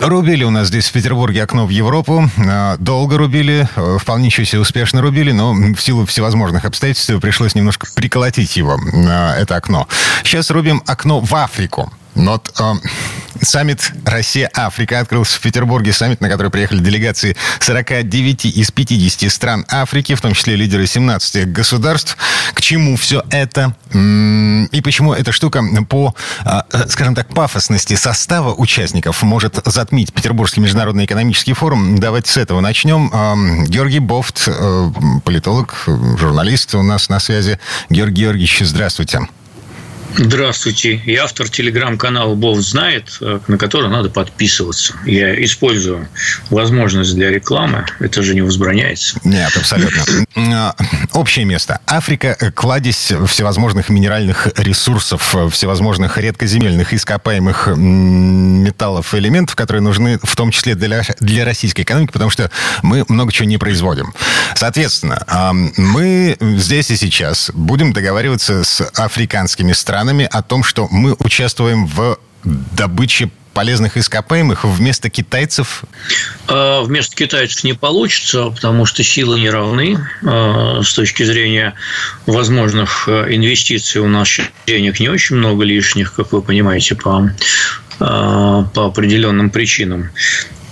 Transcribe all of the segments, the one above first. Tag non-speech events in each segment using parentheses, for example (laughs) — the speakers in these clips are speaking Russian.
Рубили у нас здесь в Петербурге окно в Европу. А, долго рубили, э, вполне еще себе успешно рубили, но в силу всевозможных обстоятельств пришлось немножко приколотить его, а, это окно. Сейчас рубим окно в Африку. Но э, саммит Россия-Африка открылся в Петербурге. Саммит, на который приехали делегации 49 из 50 стран Африки, в том числе лидеры 17 государств. К чему все это? И почему эта штука по, э, скажем так, пафосности состава участников может затмить Петербургский международный экономический форум? Давайте с этого начнем. Георгий Бофт, э, политолог, журналист у нас на связи. Георгий Георгиевич, здравствуйте. Здравствуйте. Я автор телеграм-канала «Бог знает», э, на который надо подписываться. Я использую возможность для рекламы. Это же не возбраняется. Нет, абсолютно. А, общее место. Африка – кладезь всевозможных минеральных ресурсов, всевозможных редкоземельных ископаемых металлов и элементов, которые нужны в том числе для, для российской экономики, потому что мы много чего не производим. Соответственно, а, мы здесь и сейчас будем договариваться с африканскими странами о том, что мы участвуем в добыче полезных ископаемых вместо китайцев? А, вместо китайцев не получится, потому что силы не равны. А, с точки зрения возможных а, инвестиций у нас денег не очень много лишних, как вы понимаете, по, по определенным причинам.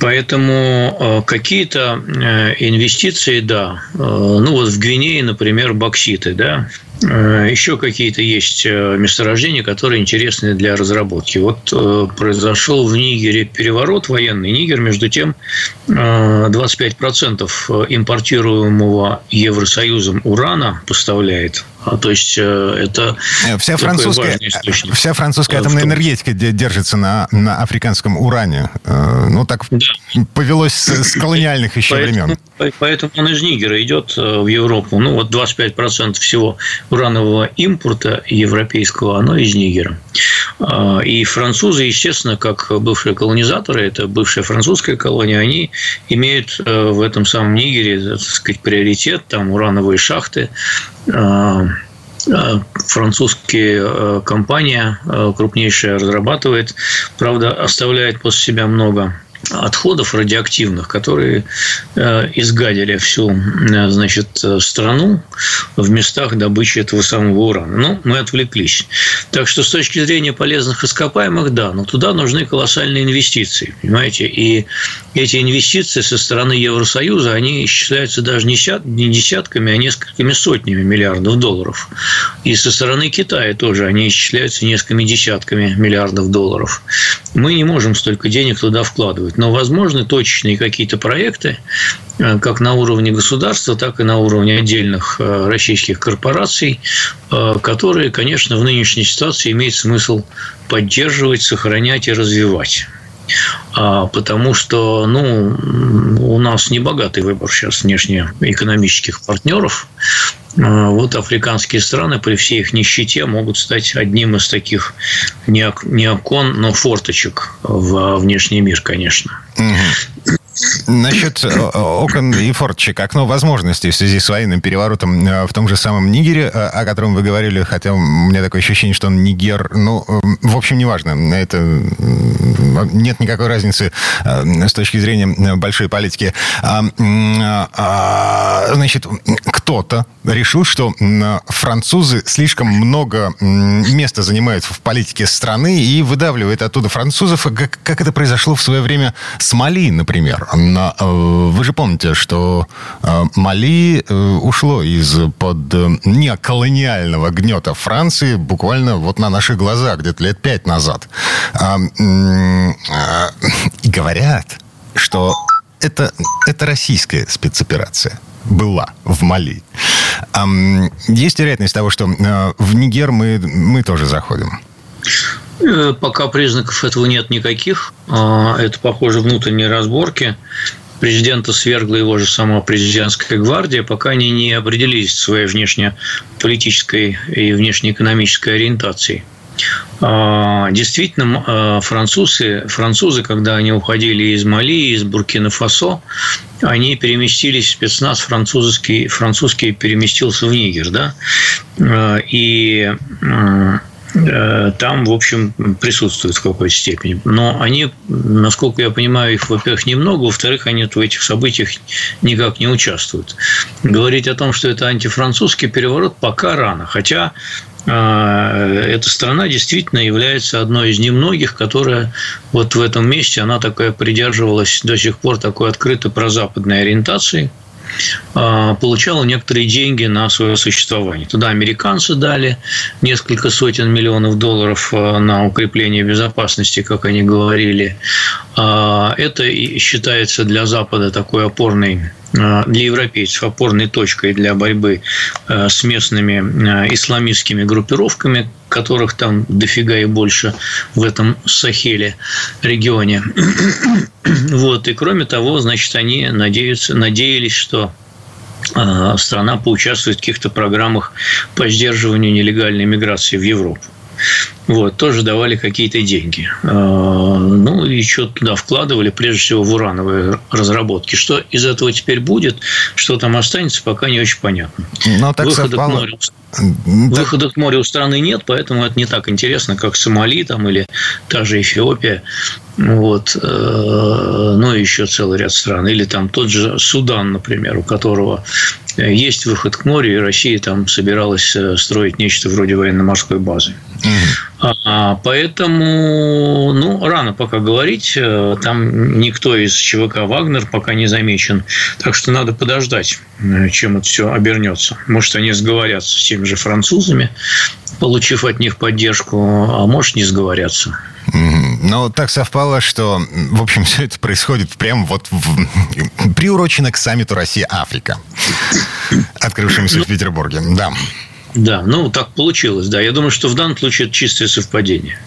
Поэтому какие-то э, инвестиции, да. Ну вот в Гвинее, например, бокситы, да, Э, еще какие-то есть э, месторождения, которые интересны для разработки. Вот э, произошел в Нигере переворот военный. Нигер, между тем, 25% импортируемого Евросоюзом урана поставляет то есть это вся французская, вся французская атомная том... энергетика держится на, на африканском уране. Ну, так да. повелось с, с (laughs) колониальных еще поэтому, времен. Поэтому он из Нигера идет в Европу. Ну, вот 25% всего уранового импорта европейского, оно из Нигера. А, и французы, естественно, как бывшие колонизаторы, это бывшая французская колония, они имеют э, в этом самом Нигере, так сказать, приоритет, там урановые шахты, а, а, французская э, компания э, крупнейшая разрабатывает, правда, оставляет после себя много отходов радиоактивных, которые э, изгадили всю э, значит, страну в местах добычи этого самого урана. Ну, мы отвлеклись. Так что с точки зрения полезных ископаемых, да, но туда нужны колоссальные инвестиции, понимаете? И эти инвестиции со стороны Евросоюза, они исчисляются даже не десятками, а несколькими сотнями миллиардов долларов. И со стороны Китая тоже они исчисляются несколькими десятками миллиардов долларов. Мы не можем столько денег туда вкладывать но возможны точечные какие-то проекты, э, как на уровне государства, так и на уровне отдельных э, российских корпораций, э, которые, конечно, в нынешней ситуации имеет смысл поддерживать, сохранять и развивать. А, потому что ну, у нас не богатый выбор сейчас внешнеэкономических партнеров. А, вот африканские страны при всей их нищете могут стать одним из таких не окон, но форточек в внешний мир, конечно. Угу. Насчет э, окон и форточек, окно возможностей в связи с военным переворотом э, в том же самом Нигере, э, о котором вы говорили, хотя у меня такое ощущение, что он Нигер, ну, в общем, неважно. Это нет никакой разницы с точки зрения большой политики. А, а, значит, кто-то решил, что французы слишком много места занимают в политике страны и выдавливает оттуда французов, как это произошло в свое время с Мали, например. Э, вы же помните, что э, Мали э, ушло из-под неоколониального гнета Франции буквально вот на наших глазах, где-то лет пять назад. И говорят, что это, это российская спецоперация была в Мали. Есть вероятность того, что в Нигер мы, мы тоже заходим? Пока признаков этого нет никаких. А, это, похоже, внутренние разборки. президента свергла его же сама президентская гвардия, пока они не определились своей внешнеполитической и внешнеэкономической ориентацией. А, действительно, французы, французы, когда они уходили из Мали, из Буркина-Фасо, они переместились, спецназ французский, французский переместился в Нигер, да, и Э, там, в общем, присутствуют в какой-то степени. Но они, насколько я понимаю, их, во-первых, немного, во-вторых, они в этих событиях никак не участвуют. Говорить о том, что это антифранцузский переворот, пока рано. Хотя э, эта страна действительно является одной из немногих, которая вот в этом месте, она такая придерживалась до сих пор такой открытой прозападной ориентации – получала некоторые деньги на свое существование. Туда американцы дали несколько сотен миллионов долларов а, на укрепление безопасности, как они говорили. А, это считается для Запада такой опорной для европейцев опорной точкой для борьбы с местными исламистскими группировками, которых там дофига и больше в этом Сахеле регионе. (coughs) Вот. И кроме того, значит, они надеются, надеялись, что страна поучаствует в каких-то программах по сдерживанию нелегальной миграции в Европу. Вот, тоже давали какие-то деньги. А, ну, и что туда вкладывали, прежде всего, в урановые разработки. Что из этого теперь будет, что там останется, пока не очень понятно. Но так Выхода совпало... к морю Выхода к морю у страны нет, поэтому это не так интересно, как Сомали там, или та же Эфиопия. Вот. Э, ну, и еще целый ряд стран. Или там тот же Судан, например, у которого есть выход к морю, и Россия там собиралась э, строить нечто вроде военно-морской базы. Mm-hmm. А, поэтому, ну, рано пока говорить. Э, там никто из ЧВК «Вагнер» пока не замечен. Так что надо подождать, э, чем это все обернется. Может, они сговорятся с теми же французами, получив от них поддержку, а может, не сговорятся. Но так совпало, что, в общем, (laughs) все это происходит прямо вот в... приурочено к саммиту Россия-Африка, открывшемуся в Петербурге. Да. Да, ну так получилось, да. Я думаю, что в данном случае это чистое совпадение.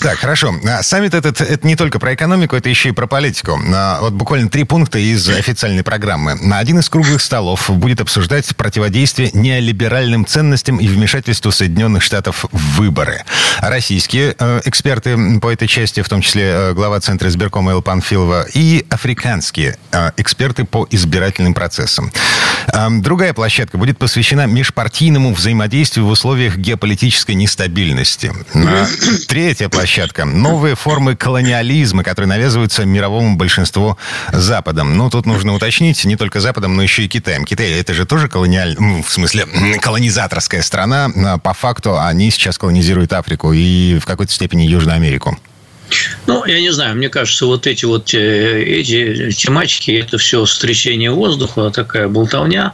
Так, хорошо. А, саммит этот это не только про экономику, это еще и про политику. А, вот буквально три пункта из официальной программы. На один из круглых столов будет обсуждать противодействие неолиберальным ценностям и вмешательству Соединенных Штатов в выборы. Российские э, эксперты по этой части, в том числе э, глава Центра избиркома Эл Панфилова, и африканские э, эксперты по избирательным процессам. Другая площадка будет посвящена межпартийному взаимодействию в условиях геополитической нестабильности. Третья площадка площадка. Новые формы колониализма, которые навязываются мировому большинству Западом. Ну, тут нужно уточнить, не только Западом, но еще и Китаем. Китай это же тоже колониаль... Ну, в смысле, (clears throat) колонизаторская страна. По факту они сейчас колонизируют Африку и в какой-то степени Южную Америку. Ну, я не знаю, мне кажется, вот эти вот э, эти тематики, это все стрясение воздуха, такая болтовня,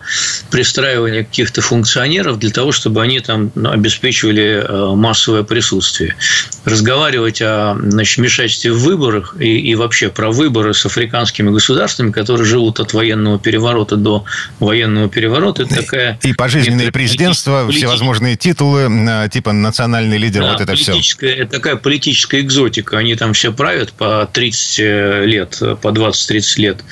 пристраивание каких-то функционеров для того, чтобы они там ну, обеспечивали э, массовое присутствие. Разговаривать о значит, вмешательстве в выборах и, и вообще про выборы с африканскими государствами, которые живут от военного переворота до военного переворота, это такая... И пожизненное президентство, полит... всевозможные титулы, типа национальный лидер, да, вот это все. Это такая политическая экзотика они там все правят по 30 э, лет, по 20-30 лет.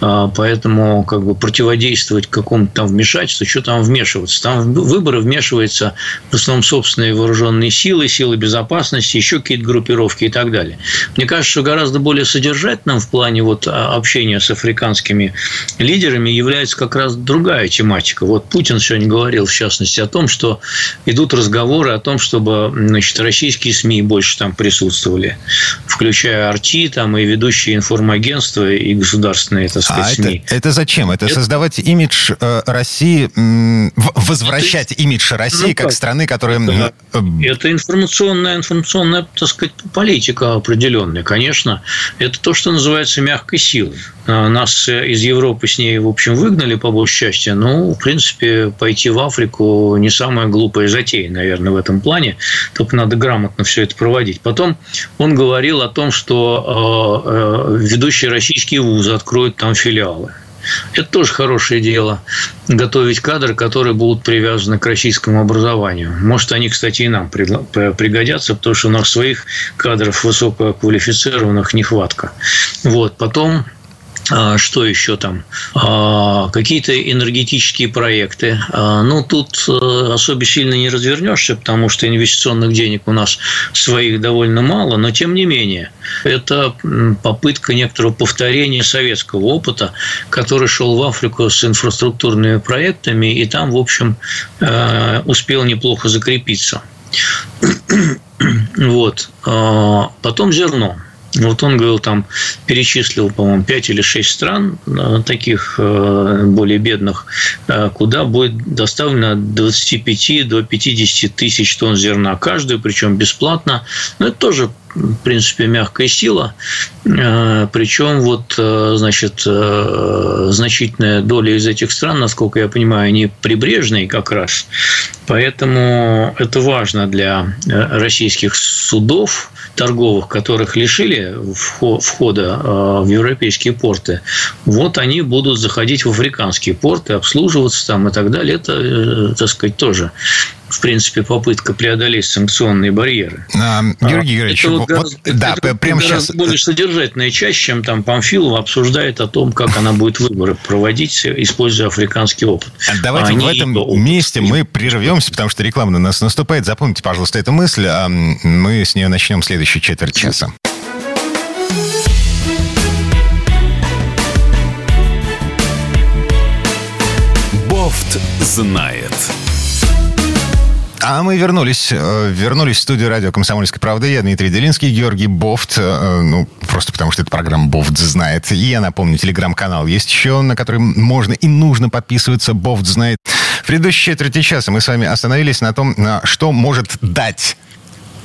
А, поэтому как бы противодействовать какому-то там вмешательству, что там вмешиваться? Там выборы вмешиваются в основном собственные вооруженные силы, силы безопасности, еще какие-то группировки и так далее. Мне кажется, что гораздо более содержательным в плане вот а, общения с африканскими лидерами является как раз другая тематика. Вот Путин сегодня говорил, в частности, о том, что идут разговоры о том, чтобы значит, российские СМИ больше там присутствовали включая Арти там, и ведущие информагентства и государственные, так сказать, а СМИ. Это, это зачем? Это, это создавать имидж э, России, м, возвращать это, имидж России ну, как, как страны, которая... Это, э, это информационная, информационная, так сказать, политика определенная, конечно. Это то, что называется мягкой силой. А, нас из Европы с ней, в общем, выгнали по большей части. Ну, в принципе, пойти в Африку не самая глупая затея, наверное, в этом плане. Только надо грамотно все это проводить. Потом он говорил о том, что а, э, ведущие российские вузы откроют там филиалы. Это тоже хорошее дело. Готовить кадры, которые будут привязаны к российскому образованию. Может, они, кстати, и нам пригодятся, потому что у нас своих кадров высококвалифицированных нехватка. Вот. Потом что еще там? А, какие-то энергетические проекты. А, ну, тут э, особо сильно не развернешься, потому что инвестиционных денег у нас своих довольно мало, но тем не менее, это попытка некоторого повторения советского опыта, который шел в Африку с инфраструктурными проектами, и там, в общем, э, успел неплохо закрепиться. (clears throat) Вот. Потом зерно. Вот он говорил, там перечислил, по-моему, 5 или 6 стран э, таких э, более бедных, э, куда будет доставлено от 25 до 50 тысяч тонн зерна каждую, причем бесплатно. Но это тоже в принципе, мягкая сила. Причем вот, значит, значительная доля из этих стран, насколько я понимаю, они прибрежные как раз. Поэтому это важно для российских судов, торговых, которых лишили входа в европейские порты, вот они будут заходить в африканские порты, обслуживаться там и так далее. Это, э, так сказать, тоже в принципе, попытка преодолеть санкционные барьеры. А, Георгий Георгиевич, это вот, гораздо, да, это прямо сейчас... более содержательная часть, чем там Памфилова обсуждает о том, как она будет выборы проводить, используя африканский опыт. Давайте а в этом месте мы прервемся, потому что реклама на нас наступает. Запомните, пожалуйста, эту мысль. А мы с нее начнем следующую четверть часа. Бофт знает. А мы вернулись, э, вернулись в студию радио «Комсомольской правды». Я Дмитрий Делинский, Георгий Бофт. Э, ну, просто потому что эта программа Бофт знает. И я напомню, телеграм-канал есть еще, на который можно и нужно подписываться. Бофт знает. В предыдущей четверти часа мы с вами остановились на том, что может дать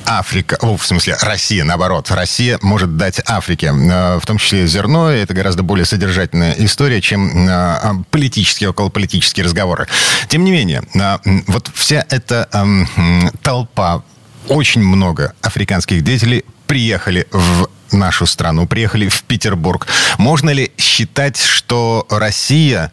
Африка, о, в смысле Россия, наоборот, Россия может дать Африке, э, в том числе зерно, это гораздо более содержательная история, чем э, политические, околополитические разговоры. Тем не менее, э, вот вся эта эм, толпа, очень много африканских деятелей приехали в нашу страну, приехали в Петербург. Можно ли считать, что Россия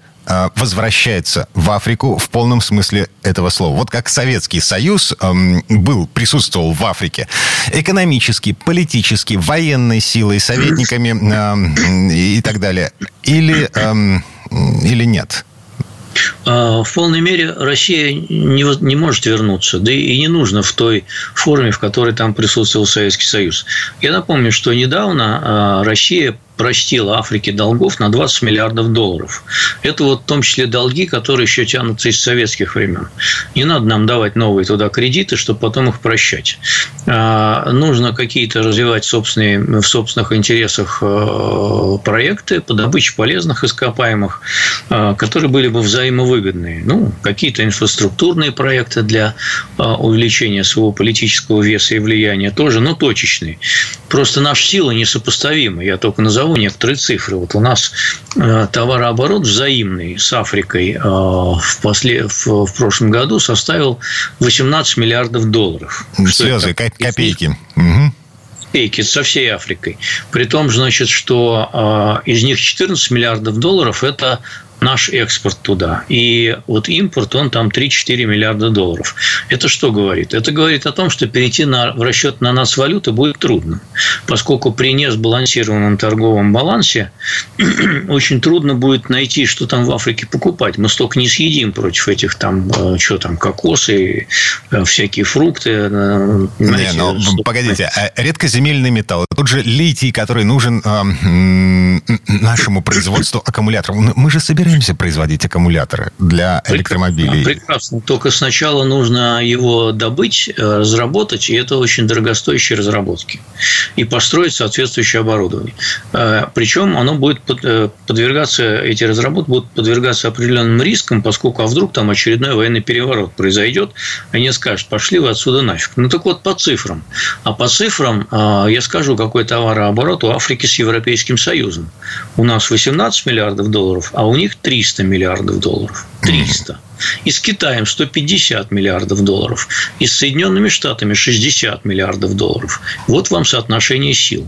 возвращается в Африку в полном смысле этого слова. Вот как Советский Союз эм, был, присутствовал в Африке экономически, политически, военной силой, советниками эм, и так далее. Или, эм, или нет? А, в полной мере Россия не, не может вернуться, да и не нужно в той форме, в которой там присутствовал Советский Союз. Я напомню, что недавно а, Россия простила Африке долгов на 20 миллиардов долларов. Это вот в том числе долги, которые еще тянутся из советских времен. Не надо нам давать новые туда кредиты, чтобы потом их прощать. А, нужно какие-то развивать собственные, в собственных интересах э, проекты по добыче полезных ископаемых, э, которые были бы взаимовыгодные. Ну, какие-то инфраструктурные проекты для э, увеличения своего политического веса и влияния тоже, но точечные. Просто наши силы несопоставимы. Я только назову назову некоторые цифры. Вот у нас э, товарооборот взаимный с Африкой э, в, после, в, в прошлом году составил 18 миллиардов долларов. Слезы, копейки. Копейки со всей Африкой. При том, значит, что э, из них 14 миллиардов долларов – это наш экспорт туда. И вот импорт, он там 3-4 миллиарда долларов. Это что говорит? Это говорит о том, что перейти на, в расчет на нас валюты будет трудно, поскольку при несбалансированном торговом балансе (clears throat) очень трудно будет найти, что там в Африке покупать. Мы столько не съедим против этих там, э, что там, кокосы, э, всякие фрукты. Э, знаете, не, ну, погодите, а редкоземельный металл, тот же литий, который нужен э, нашему производству аккумуляторов. Мы же собираем собираемся производить аккумуляторы для электромобилей. Прекрасно. Только сначала нужно его добыть, э, разработать, и это очень дорогостоящие разработки. И построить соответствующее оборудование. Э, Причем оно будет э, подвергаться, эти разработки будут подвергаться определенным рискам, поскольку а вдруг там очередной военный переворот произойдет, они скажут, пошли вы отсюда нафиг. Ну так вот, по цифрам. А по цифрам я скажу, какой товарооборот у Африки с Европейским Союзом. У нас 18 миллиардов долларов, а у них 300 миллиардов долларов. 300. И с Китаем 150 миллиардов долларов. И с Соединенными Штатами 60 миллиардов долларов. Вот вам соотношение сил.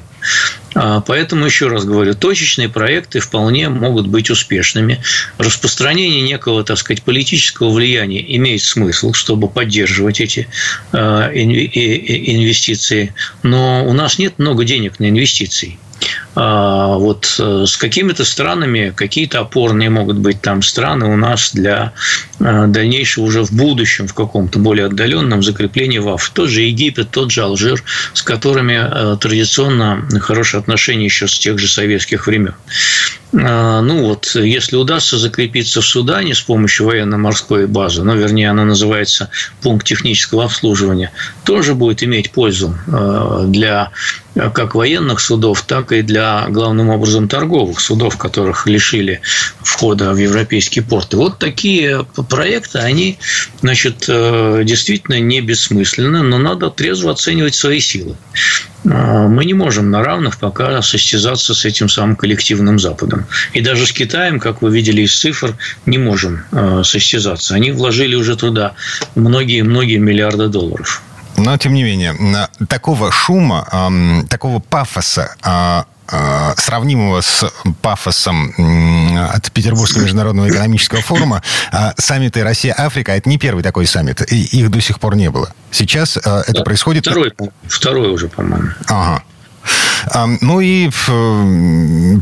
А, поэтому, еще раз говорю, точечные проекты вполне могут быть успешными. Распространение некого, так сказать, политического влияния имеет смысл, чтобы поддерживать эти а, инвестиции. Но у нас нет много денег на инвестиции. А, вот э, с какими-то странами какие-то опорные могут быть там страны у нас для э, дальнейшего уже в будущем, в каком-то более отдаленном закреплении ВАФ. Тот же Египет, тот же Алжир, с которыми э, традиционно хорошие отношения еще с тех же советских времен. А, ну вот, если удастся закрепиться в Судане с помощью военно-морской базы, ну, вернее, она называется пункт технического обслуживания, тоже будет иметь пользу для как военных судов, так и для, главным образом, торговых судов, которых лишили входа в европейские порты. Вот такие проекты, они, значит, э, действительно не бессмысленны, но надо трезво оценивать свои силы. А, мы не можем на равных пока состязаться с этим самым коллективным Западом. И даже с Китаем, как вы видели из цифр, не можем а, состязаться. Они вложили уже туда многие-многие миллиарды долларов. Но, тем не менее, такого шума, такого пафоса а, Э, сравнимого с пафосом от Петербургского международного экономического форума, а саммиты Россия-Африка, это не первый такой саммит, и их до сих пор не было. Сейчас это да, происходит... Второй, второй уже, по-моему. Ага. Ну и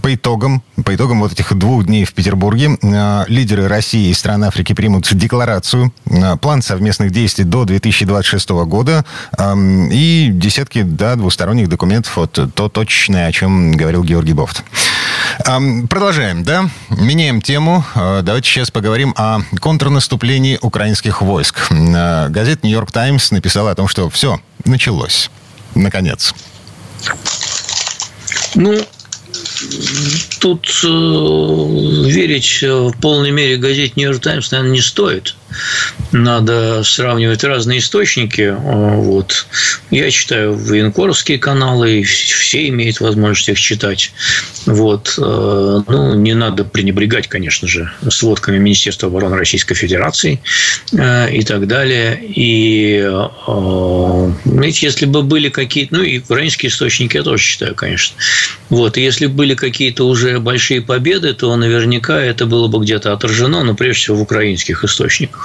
по итогам, по итогам вот этих двух дней в Петербурге а, лидеры России и стран Африки примут декларацию, а, план совместных действий до 2026 года и десятки да, двусторонних документов, вот то точное, о чем говорил Георгий Бофт. Продолжаем, да? Меняем тему. А, давайте сейчас поговорим о контрнаступлении украинских войск. Газета «Нью-Йорк Таймс» написала о том, что все, началось. Наконец. Ну, тут э, верить в полной мере газете «Нью-Йорк Таймс», наверное, не стоит надо сравнивать разные источники. А, вот. Я читаю военкоровские каналы, все имеют возможность их читать. Вот. А, ну, не надо пренебрегать, конечно же, сводками Министерства обороны Российской Федерации а, и так далее. И, знаете, если бы были какие-то... Ну, и украинские источники я тоже читаю, конечно. Вот. И если были какие-то уже большие победы, то наверняка это было бы где-то отражено, но прежде всего в украинских источниках.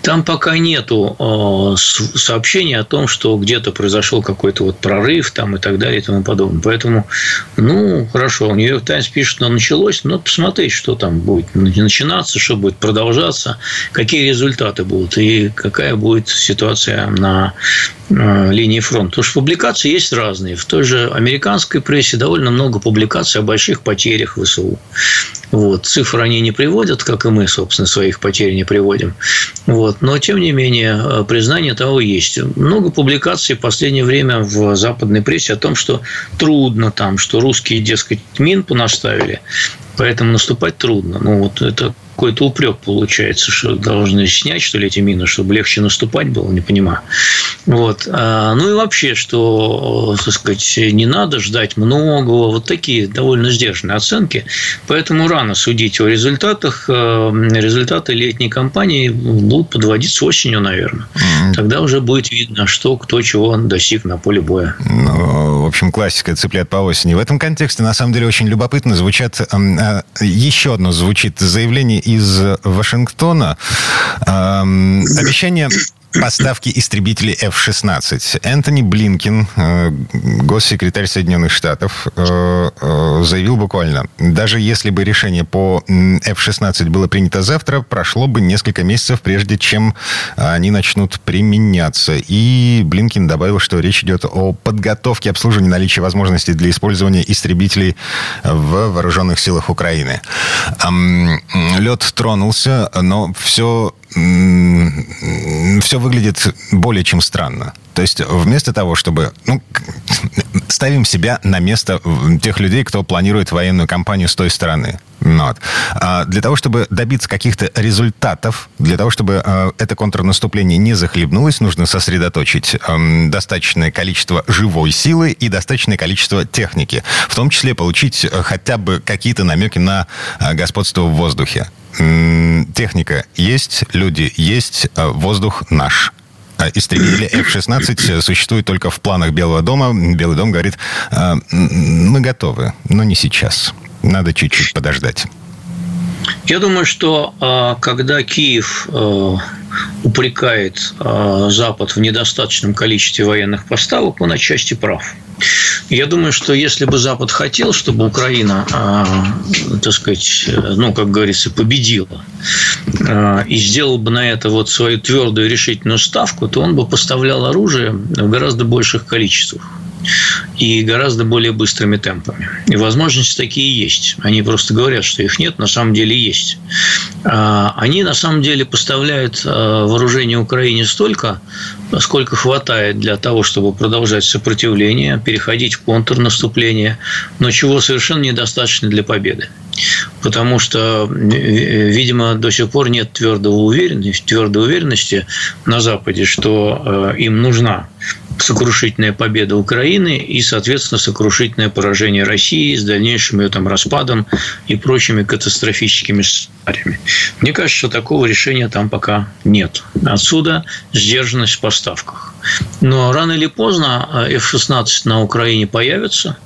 Там пока нету э, сообщений о том, что где-то произошел какой-то вот прорыв там и так далее и тому подобное. Поэтому, ну, хорошо, Нью-Йорк Таймс пишет, что началось, но посмотреть, что там будет начинаться, что будет продолжаться, какие результаты будут и какая будет ситуация на э, линии фронта. Потому что публикации есть разные. В той же американской прессе довольно много публикаций о больших потерях ВСУ. Вот. Цифры они не приводят, как и мы, собственно, своих потерь не приводим. Вот. Но, тем не менее, э, признание того есть. Много публикаций в последнее время в западной прессе о том, что трудно там, что русские, дескать, мин понаставили, поэтому наступать трудно. Ну, вот это какой-то упрек получается, что должны снять, что ли, эти мины, чтобы легче наступать было, не понимаю. Вот. А, ну и вообще, что, так сказать, не надо ждать многого. Вот такие довольно сдержанные оценки. Поэтому рано судить о результатах. А, результаты летней кампании будут подводиться осенью, наверное. Тогда уже будет видно, что кто чего достиг на поле боя. Ну, в общем, классика цыплят по осени. В этом контексте, на самом деле, очень любопытно звучат... А, еще одно звучит заявление из Вашингтона. Обещание поставки истребителей F-16. Энтони Блинкин, э, госсекретарь Соединенных Штатов, э, э, заявил буквально, даже если бы решение по F-16 было принято завтра, прошло бы несколько месяцев, прежде чем они начнут применяться. И Блинкин добавил, что речь идет о подготовке обслуживания наличия возможностей для использования истребителей в вооруженных силах Украины. Лед тронулся, но все все выглядит более чем странно. То есть вместо того, чтобы... Ну, ставим себя на место тех людей, кто планирует военную кампанию с той стороны. Вот. А для того, чтобы добиться каких-то результатов, для того, чтобы э, это контрнаступление не захлебнулось, нужно сосредоточить э, достаточное количество живой силы и достаточное количество техники. В том числе получить э, хотя бы какие-то намеки на э, господство в воздухе. Техника есть, люди есть, э, воздух наш истребители F-16 существуют только в планах Белого дома. Белый дом говорит, мы готовы, но не сейчас. Надо чуть-чуть подождать. Я думаю, что а, когда Киев а, упрекает а, Запад в недостаточном количестве военных поставок, он отчасти прав. Я думаю, что если бы Запад хотел, чтобы Украина, так сказать, ну, как говорится, победила, и сделал бы на это вот свою твердую решительную ставку, то он бы поставлял оружие в гораздо больших количествах и гораздо более быстрыми темпами. И возможности такие есть. Они просто говорят, что их нет, на самом деле есть. А, они на самом деле поставляют а, вооружение Украине столько, сколько хватает для того, чтобы продолжать сопротивление, переходить в контрнаступление, но чего совершенно недостаточно для победы. Потому что, видимо, до сих пор нет твердого уверенности, твердой уверенности на Западе, что а, им нужна сокрушительная победа Украины и, соответственно, сокрушительное поражение России с дальнейшим ее там распадом и прочими катастрофическими сценариями. Мне кажется, что такого решения там пока нет. Отсюда сдержанность в поставках. Но рано или поздно э, F-16 на Украине появится.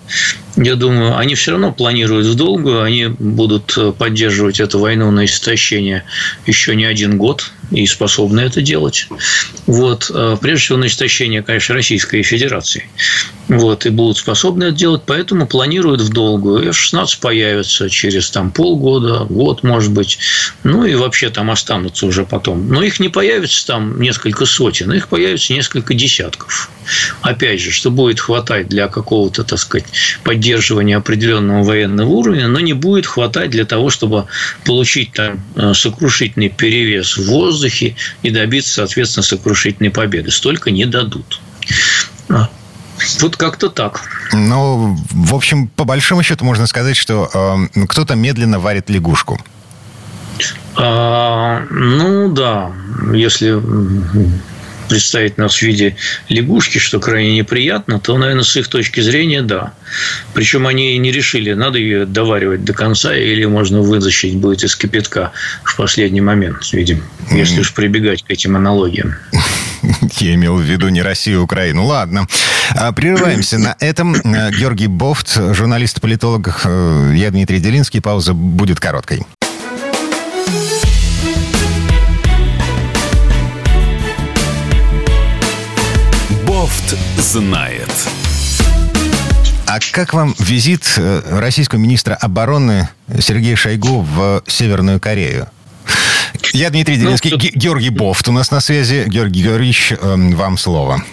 Я думаю, они все равно планируют в долгую, они будут э, поддерживать эту войну на истощение еще не один год и способны это делать. Вот. Э, прежде всего, на истощение, конечно, Российской Федерации. Вот. И будут способны это делать, поэтому планируют в долгую. F-16 появится через там, полгода, год, может быть. Ну, и вообще там останутся уже потом. Но их не появится там несколько сотен, их появится несколько десятков. Опять же, что будет хватать для какого-то, так сказать, поддерживания определенного военного уровня, но не будет хватать для того, чтобы получить там э, сокрушительный перевес в воздухе и добиться, соответственно, сокрушительной победы. Столько не дадут. А. Вот как-то так. Ну, в общем, по большому счету можно сказать, что э, кто-то медленно варит лягушку. А, ну да, если представить нас в виде лягушки, что крайне неприятно, то, наверное, с их точки зрения, да. Причем они не решили, надо ее доваривать до конца или можно вытащить будет из кипятка в последний момент, видимо, если уж прибегать к этим аналогиям. (laughs) Я имел в виду не Россию, а Украину. Ладно. А, прерываемся на этом. Э, Георгий Бофт, журналист-политолог. Э, я Дмитрий Делинский. Пауза будет короткой. Знает. А как вам визит э, российского министра обороны Сергея Шойгу в Северную Корею? Я Дмитрий Делинский, ну. Георгий Бофт у нас на связи. Георгий Георгиевич, эм, вам слово.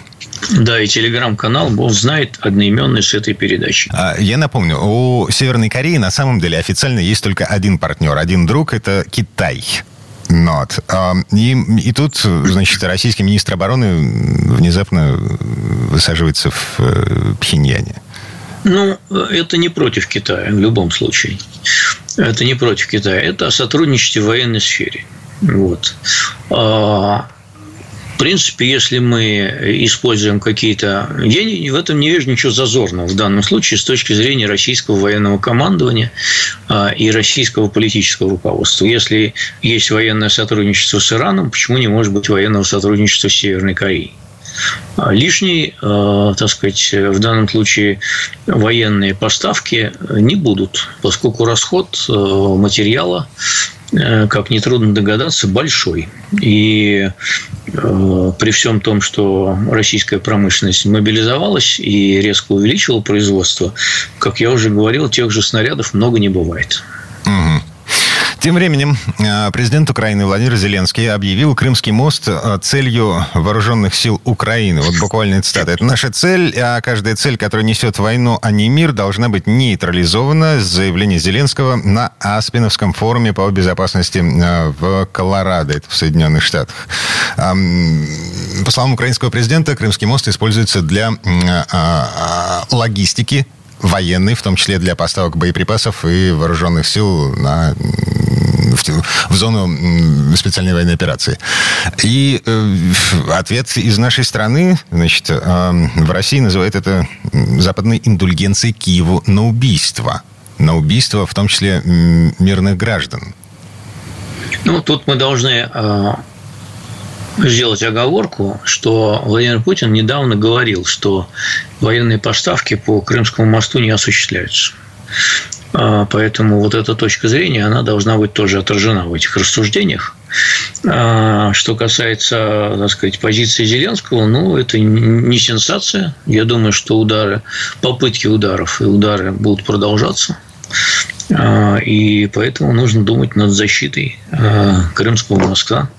Да, и телеграм-канал Бог знает одноименный с этой передачей. А, я напомню, у Северной Кореи на самом деле официально есть только один партнер, один друг, это Китай. Not. И, и тут, значит, российский министр обороны внезапно высаживается в э, Пхеньяне. Ну, это не против Китая в любом случае. Это не против Китая. Это о сотрудничестве в военной сфере. Вот. А, в принципе, если мы используем какие-то... Я в этом не вижу ничего зазорного в данном случае с точки зрения российского военного командования а, и российского политического руководства. Если есть военное сотрудничество с Ираном, почему не может быть военного сотрудничества с Северной Кореей? А лишней, а, так сказать, в данном случае военные поставки не будут, поскольку расход материала Э, как нетрудно догадаться, большой. И при всем том, что российская промышленность мобилизовалась и резко увеличила производство, как я уже говорил, тех же снарядов много не бывает. Тем временем э, президент Украины Владимир Зеленский объявил Крымский мост э, целью вооруженных сил Украины. Вот буквально цитата. Это наша цель, а каждая цель, которая несет войну, а не мир, должна быть нейтрализована. Заявление Зеленского на Аспиновском форуме по безопасности э, в Колорадо, это в Соединенных Штатах. По словам украинского президента, Крымский мост используется для логистики военный, в том числе для поставок боеприпасов и вооруженных сил на в, зону специальной военной операции. И э, ответ из нашей страны, значит, э, в России называют это западной индульгенцией Киеву на убийство. На убийство, в том числе мирных граждан. Ну, тут мы должны э, сделать оговорку, что Владимир Путин недавно говорил, что военные поставки по Крымскому мосту не осуществляются. А, поэтому вот эта точка зрения, она должна быть тоже отражена в этих рассуждениях. А, что касается, так сказать, позиции Зеленского, ну, это не сенсация. Я думаю, что удары, попытки ударов и удары будут продолжаться. А, и поэтому нужно думать над защитой Крымского моста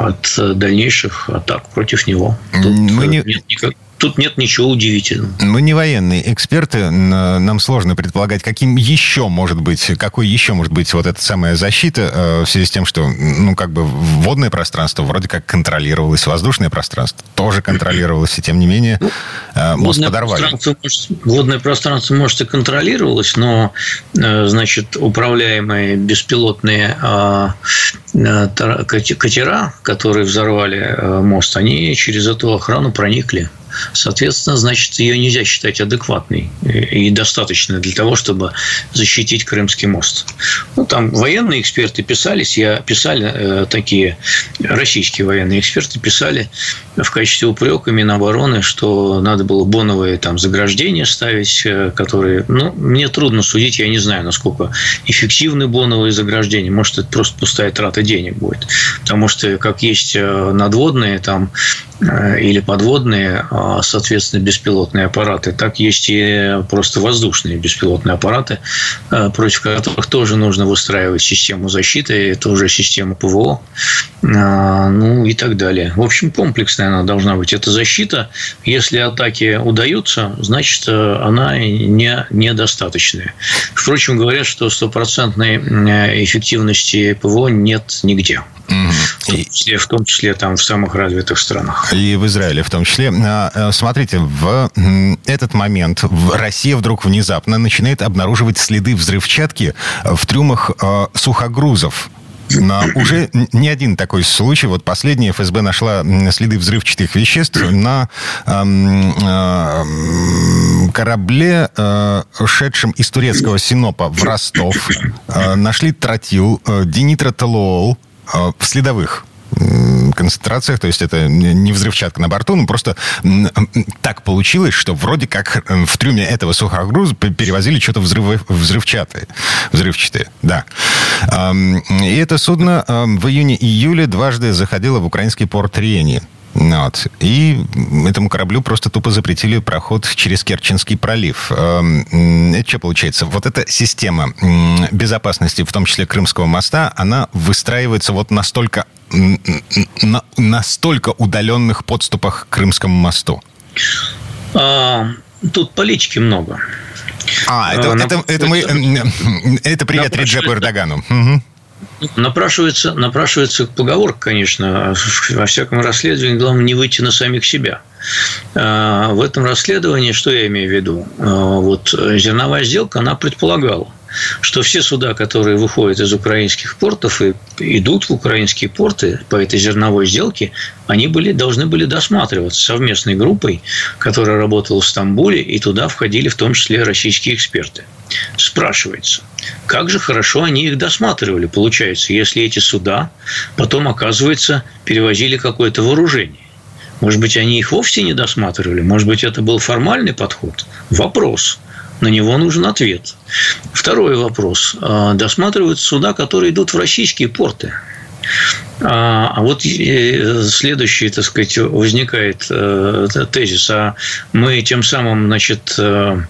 от дальнейших атак против него. Тут Мы не... нет Тут нет ничего удивительного. Мы не военные эксперты, нам сложно предполагать, каким еще может быть, какой еще может быть вот эта самая защита э, в связи с тем, что, ну, как бы водное пространство вроде как контролировалось, воздушное пространство тоже контролировалось, и тем не менее ну, э, мост водное подорвали. Пространство, водное пространство, может, и контролировалось, но, э, значит, управляемые беспилотные а, катера, которые взорвали мост, они через эту охрану проникли. Соответственно, значит, ее нельзя считать адекватной и достаточной для того, чтобы защитить Крымский мост. Ну, там военные эксперты писались, я писали э, такие российские военные эксперты писали в качестве упрека Минобороны, что надо было боновые там заграждения ставить, э, которые, ну, мне трудно судить, я не знаю, насколько эффективны боновые заграждения. Может, это просто пустая трата денег будет. Потому что, как есть э, надводные там Э, или подводные, а, соответственно, беспилотные аппараты, так есть и просто воздушные беспилотные аппараты, э, против которых тоже нужно выстраивать систему защиты, это уже система ПВО, а, ну и так далее. В общем, комплексная она должна быть. Эта защита, если атаки удаются, значит, э, она не, недостаточная. Впрочем, говорят, что стопроцентной эффективности ПВО нет нигде. В том, числе, в том числе там в самых развитых странах. И в Израиле в том числе. А, э, смотрите, в этот момент Россия вдруг внезапно начинает обнаруживать следы взрывчатки в трюмах э, сухогрузов. На уже не один такой случай. Вот последняя ФСБ нашла следы взрывчатых веществ на э, корабле, э, шедшем из турецкого Синопа в Ростов. Э, нашли тротил, э, денитротолуол, а, в следовых концентрациях, то есть это не взрывчатка на борту, ну просто так получилось, что вроде как э, в трюме этого сухогруза перевозили что-то взрыв, взрывчатое, взрывчатое, да. И это судно в июне-июле дважды заходило в украинский порт Рени. Вот. И этому кораблю просто тупо запретили проход через Керченский пролив. Эм, это что получается? Вот эта система безопасности, в том числе Крымского моста, она выстраивается вот настолько, на настолько удаленных подступах к Крымскому мосту. А, тут политики много. А, это, а, это, это, мы, это привет Реджепу Эрдогану. Угу. Напрашивается, напрашивается поговорка, конечно, во всяком расследовании главное не выйти на самих себя. А, в этом расследовании, что я имею в виду? А, вот зерновая сделка, она предполагала, что все суда, которые выходят из украинских портов и идут в украинские порты по этой зерновой сделке, они были, должны были досматриваться совместной группой, которая работала в Стамбуле, и туда входили в том числе российские эксперты. Спрашивается, как же хорошо они их досматривали, получается, если эти суда потом, оказывается, перевозили какое-то вооружение. Может быть, они их вовсе не досматривали? Может быть, это был формальный подход? Вопрос. На него нужен ответ. Второй вопрос. А, досматривают суда, которые идут в российские порты. А, а вот э, следующий, так сказать, возникает э, тезис, а мы тем самым, значит, э,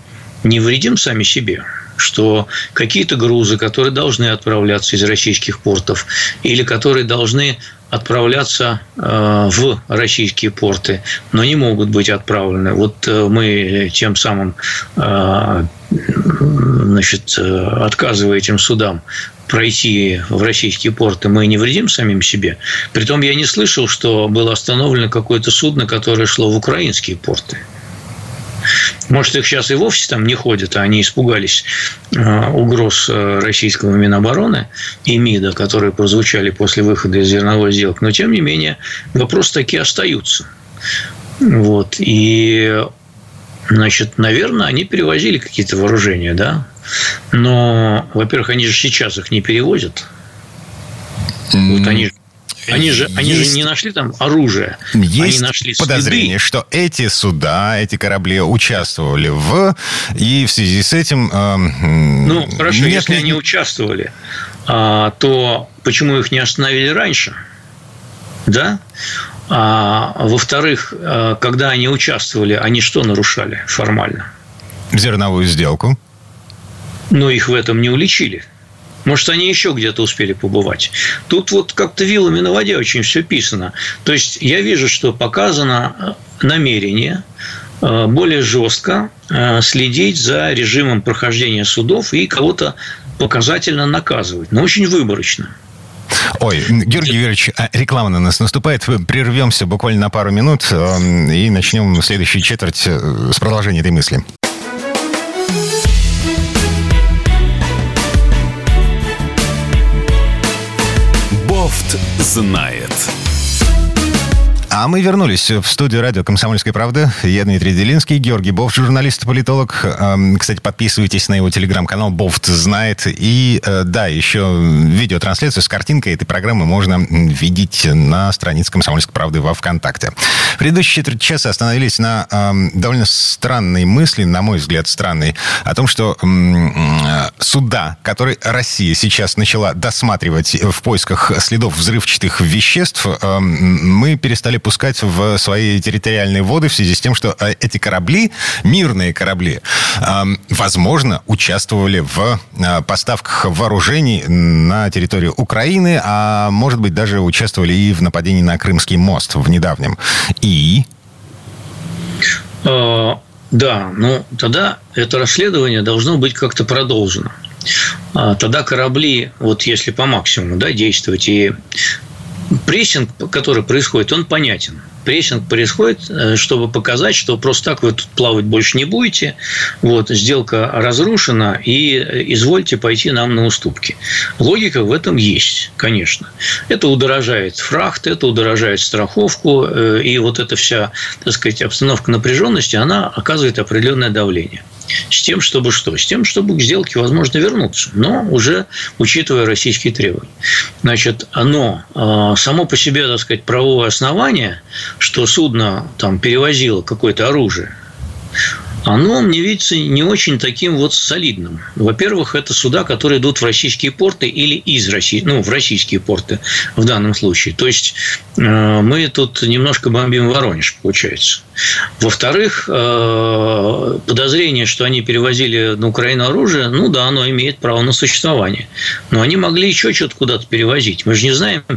не вредим сами себе что какие-то грузы, которые должны отправляться из российских портов или которые должны отправляться э, в российские порты, но не могут быть отправлены. Вот э, мы тем самым э, значит, отказывая этим судам пройти в российские порты, мы не вредим самим себе. Притом я не слышал, что было остановлено какое-то судно, которое шло в украинские порты. Может, их сейчас и вовсе там не ходят, а они испугались э, угроз э, российского Минобороны и МИДа, которые прозвучали после выхода из зерновой сделки. Но, тем не менее, вопросы такие остаются. Вот. И, значит, наверное, они перевозили какие-то вооружения, да? Но, во-первых, они же сейчас их не перевозят. Вот они они же, они же не нашли там оружие. Есть они нашли подозрение, следы. что эти суда, эти корабли участвовали в... И в связи с этим... Э, ну, хорошо, нет, если нет... они участвовали, а, то почему их не остановили раньше? Да? А, во-вторых, а, когда они участвовали, они что нарушали формально? Зерновую сделку. Но их в этом не уличили. Может, они еще где-то успели побывать. Тут вот как-то вилами на воде очень все писано. То есть я вижу, что показано э, намерение э, более жестко э, следить за режимом прохождения судов и кого-то показательно наказывать, но очень выборочно. Ой, Георгий Юрьевич, а реклама на нас наступает. Прервемся буквально на пару минут и начнем следующую четверть с продолжения этой мысли. Знает. А мы вернулись в студию радио «Комсомольская правда». Я Дмитрий Делинский, Георгий Бовт, журналист и политолог. Эм, кстати, подписывайтесь на его телеграм-канал «Бовт знает». И, э, да, еще видеотрансляцию с картинкой этой программы можно видеть на странице «Комсомольской правды» во ВКонтакте. Предыдущие четверть часа остановились на эм, довольно странной мысли, на мой взгляд, странной, о том, что э, суда, которые Россия сейчас начала досматривать в поисках следов взрывчатых веществ, эм, мы перестали пускать в свои территориальные воды в связи с тем, что э, эти корабли, мирные корабли, возможно, участвовали в э, поставках вооружений на территорию Украины, а может быть даже участвовали и в нападении на Крымский мост в недавнем. И... Э, да, ну тогда это расследование должно быть как-то продолжено. А тогда корабли, вот если по максимуму да, действовать и прессинг, который происходит, он понятен. Прессинг происходит, э, чтобы показать, что просто так вы тут плавать больше не будете. Вот, сделка разрушена, и э, извольте пойти нам на уступки. Логика в этом есть, конечно. Это удорожает фрахт, это удорожает страховку, э, и вот эта вся, так сказать, обстановка напряженности, она оказывает определенное давление. С тем, чтобы что? С тем, чтобы к сделке возможно вернуться, но уже учитывая российские требования. Значит, оно а, само по себе, так сказать, правовое основание, что судно там перевозило какое-то оружие, оно мне видится не очень таким вот солидным. Во-первых, это суда, которые идут в российские порты или из России, ну, в российские порты в данном случае. То есть э, мы тут немножко бомбим Воронеж, получается. Во-вторых, э, подозрение, что они перевозили на Украину оружие, ну да, оно имеет право на существование. Но они могли еще что-то куда-то перевозить. Мы же не знаем э,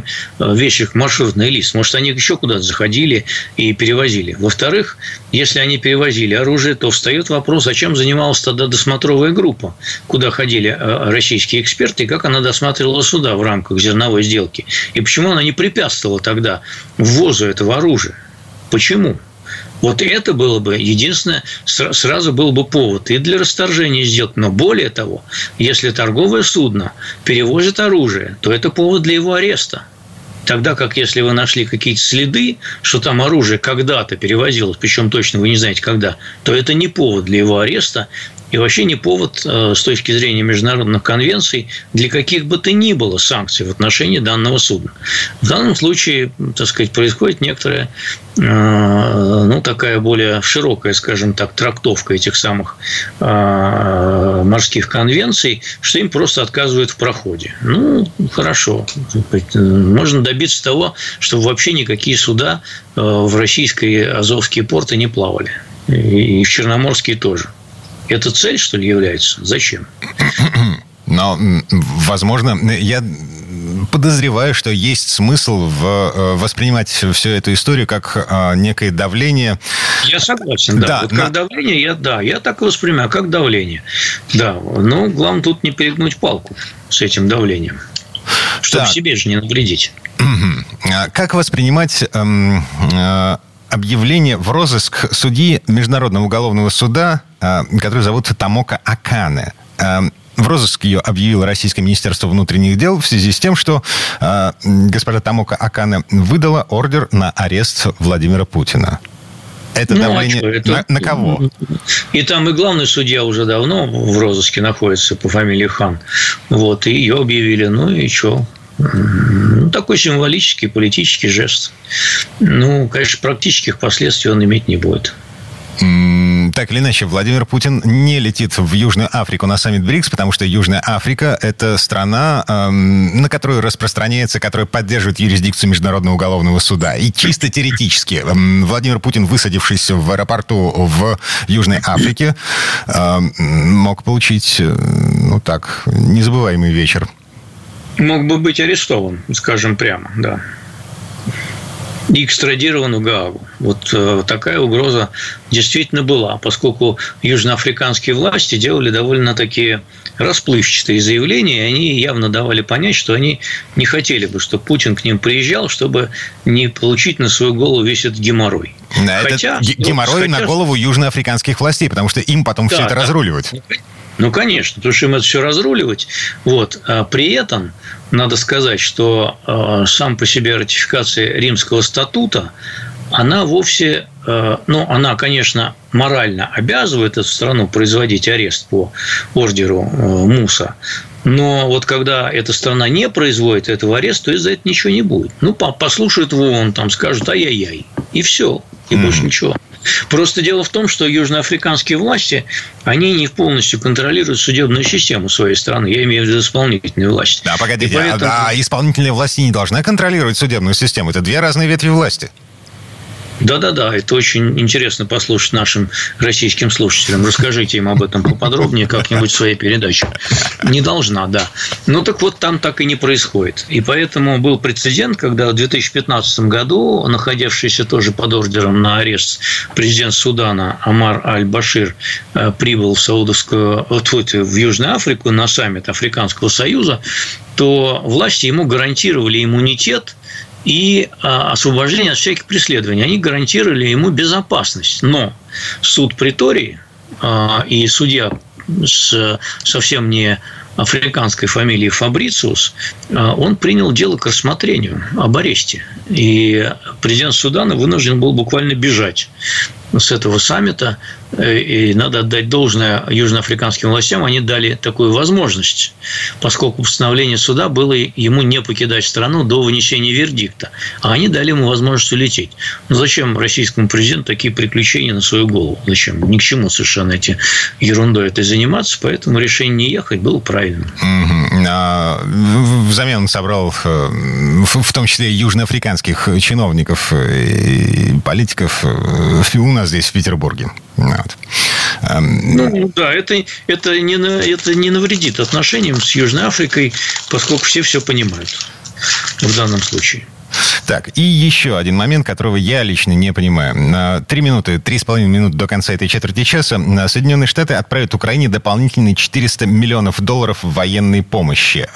весь их маршрутный лист. Может, они еще куда-то заходили и перевозили. Во-вторых, если они перевозили оружие, то встает вопрос, зачем занималась тогда досмотровая группа, куда ходили э, российские эксперты, и как она досматривала суда в рамках зерновой сделки. И почему она не препятствовала тогда ввозу этого оружия. Почему? Вот это было бы единственное, сразу был бы повод и для расторжения сделки. Но более того, если торговое судно перевозит оружие, то это повод для его ареста. Тогда как если вы нашли какие-то следы, что там оружие когда-то перевозилось, причем точно вы не знаете когда, то это не повод для его ареста и вообще не повод э, с точки зрения международных конвенций для каких бы то ни было санкций в отношении данного судна. В данном случае, так сказать, происходит некоторая, э, ну, такая более широкая, скажем так, трактовка этих самых э, морских конвенций, что им просто отказывают в проходе. Ну, хорошо. Можно добиться того, чтобы вообще никакие суда в российские азовские порты не плавали. И в Черноморские тоже. Это цель, что ли, является? Зачем? Но, возможно, я подозреваю, что есть смысл в, э, воспринимать всю эту историю как э, некое давление. Я согласен, да. да вот на... Как давление, я, да, я так и воспринимаю, как давление. Да, но главное тут не перегнуть палку с этим давлением, чтобы так. себе же не навредить. Как воспринимать эм, э, объявление в розыск судьи Международного уголовного суда, который зовут Тамока Акане. В розыск ее объявило Российское Министерство внутренних дел в связи с тем, что э, госпожа Тамока Акане выдала ордер на арест Владимира Путина. Это ну, а давление а это... На, на кого? И там и главный судья уже давно в розыске находится по фамилии Хан. Вот, и ее объявили. Ну и что? Ну, такой символический политический жест. Ну, конечно, практических последствий он иметь не будет. Так или иначе, Владимир Путин не летит в Южную Африку на саммит БРИКС, потому что Южная Африка – это страна, эм, на которую распространяется, которая поддерживает юрисдикцию Международного уголовного суда. И чисто теоретически эм, Владимир Путин, высадившись в аэропорту в Южной Африке, эм, мог получить, э, ну так, незабываемый вечер. Мог бы быть арестован, скажем прямо, да и экстрадирован в Гаагу. Вот э, такая угроза действительно была, поскольку южноафриканские власти делали довольно такие расплывчатые заявления, и они явно давали понять, что они не хотели бы, чтобы Путин к ним приезжал, чтобы не получить на свою голову весь этот геморрой. Да, хотя, это геморрой ну, хотя... на голову южноафриканских властей, потому что им потом да, все это да. разруливать. Ну, конечно, потому что им это все разруливать. Вот. А при этом надо сказать, что э, сам по себе ратификация Римского статута, она вовсе, э, ну, она, конечно, морально обязывает эту страну производить арест по ордеру э, Муса, но вот когда эта страна не производит этого ареста, то из-за этого ничего не будет. Ну, послушают ВОН, там скажут ай-яй-яй, и все, и mm-hmm. больше ничего. Просто дело в том, что южноафриканские власти, они не полностью контролируют судебную систему своей страны. Я имею в виду исполнительную власть. Да, погодите, поэтому... а, а исполнительная власть не должна контролировать судебную систему? Это две разные ветви власти. Да-да-да, это очень интересно послушать нашим российским слушателям. Расскажите им об этом поподробнее как-нибудь в своей передаче. Не должна, да. Ну так вот, там так и не происходит. И поэтому был прецедент, когда в 2015 году, находившийся тоже под ордером на арест президент Судана Амар Аль-Башир э, прибыл в Саудовскую, вот, в Южную Африку на саммит Африканского Союза, то власти ему гарантировали иммунитет и а, освобождение от всяких преследований. Они гарантировали ему безопасность. Но суд притории а, и судья с совсем не африканской фамилии Фабрициус, а, он принял дело к рассмотрению об аресте. И президент Судана вынужден был буквально бежать с этого саммита, и надо отдать должное южноафриканским властям, они дали такую возможность, поскольку постановление суда было ему не покидать страну до вынесения вердикта, а они дали ему возможность улететь. Ну, зачем российскому президенту такие приключения на свою голову? Зачем? Ни к чему совершенно эти ерундой этой заниматься, поэтому решение не ехать было правильным. А, взамен он собрал э, в том числе южноафриканских чиновников и политиков э, у нас здесь, в Петербурге. Вот. Ну, да, это, это, не, это не навредит отношениям с Южной Африкой, поскольку все все понимают в данном случае. Так, и еще один момент, которого я лично не понимаю. Три минуты, три с половиной минуты до конца этой четверти часа Соединенные Штаты отправят Украине дополнительные 400 миллионов долларов военной помощи.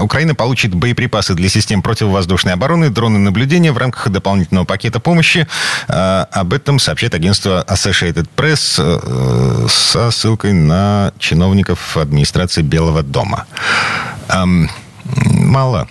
Украина получит боеприпасы для систем противовоздушной обороны, дроны наблюдения в рамках дополнительного пакета помощи. А, об этом сообщает агентство Associated Press э, со ссылкой на чиновников администрации Белого дома. Мало.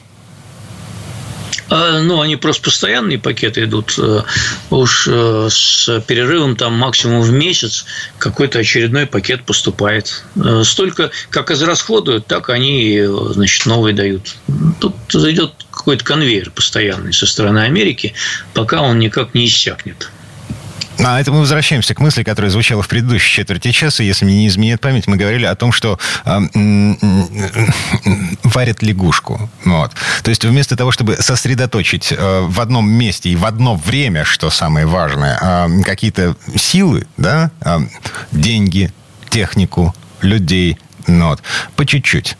А, ну, они просто постоянные пакеты идут. Э, уж э, с перерывом там максимум в месяц какой-то очередной пакет поступает. Э, столько, как израсходуют, так они, значит, новые дают. Тут идет какой-то конвейер постоянный со стороны Америки, пока он никак не иссякнет. А это мы возвращаемся к мысли, которая звучала в предыдущей четверти часа. Если мне не изменяет память, мы говорили о том, что э, варят лягушку. Вот. То есть вместо того, чтобы сосредоточить э, в одном месте и в одно время, что самое важное, э, какие-то силы, да, э, деньги, технику, людей, ну, вот, по чуть-чуть.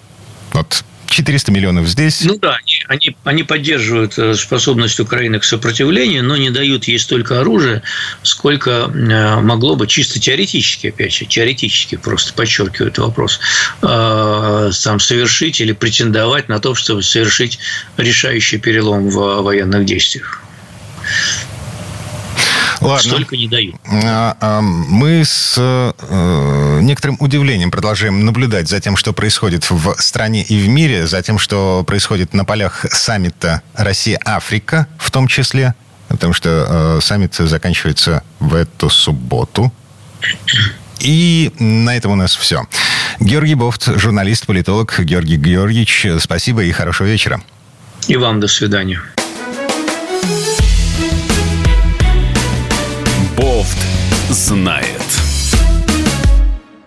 Вот 400 миллионов здесь. Ну да, они, они, они поддерживают э, способность Украины к сопротивлению, но не дают ей столько оружия, сколько э, могло бы чисто теоретически, опять же, теоретически, просто подчеркиваю этот вопрос, э, там совершить или претендовать на то, чтобы совершить решающий перелом в военных действиях. Ладно. Столько не дают. А, а, мы с э, некоторым удивлением продолжаем наблюдать за тем, что происходит в стране и в мире, за тем, что происходит на полях саммита Россия-Африка в том числе, потому что э, саммит заканчивается в эту субботу. И на этом у нас все. Георгий Бофт, журналист, политолог. Георгий Георгиевич, спасибо и хорошего вечера. И вам до свидания. Знает.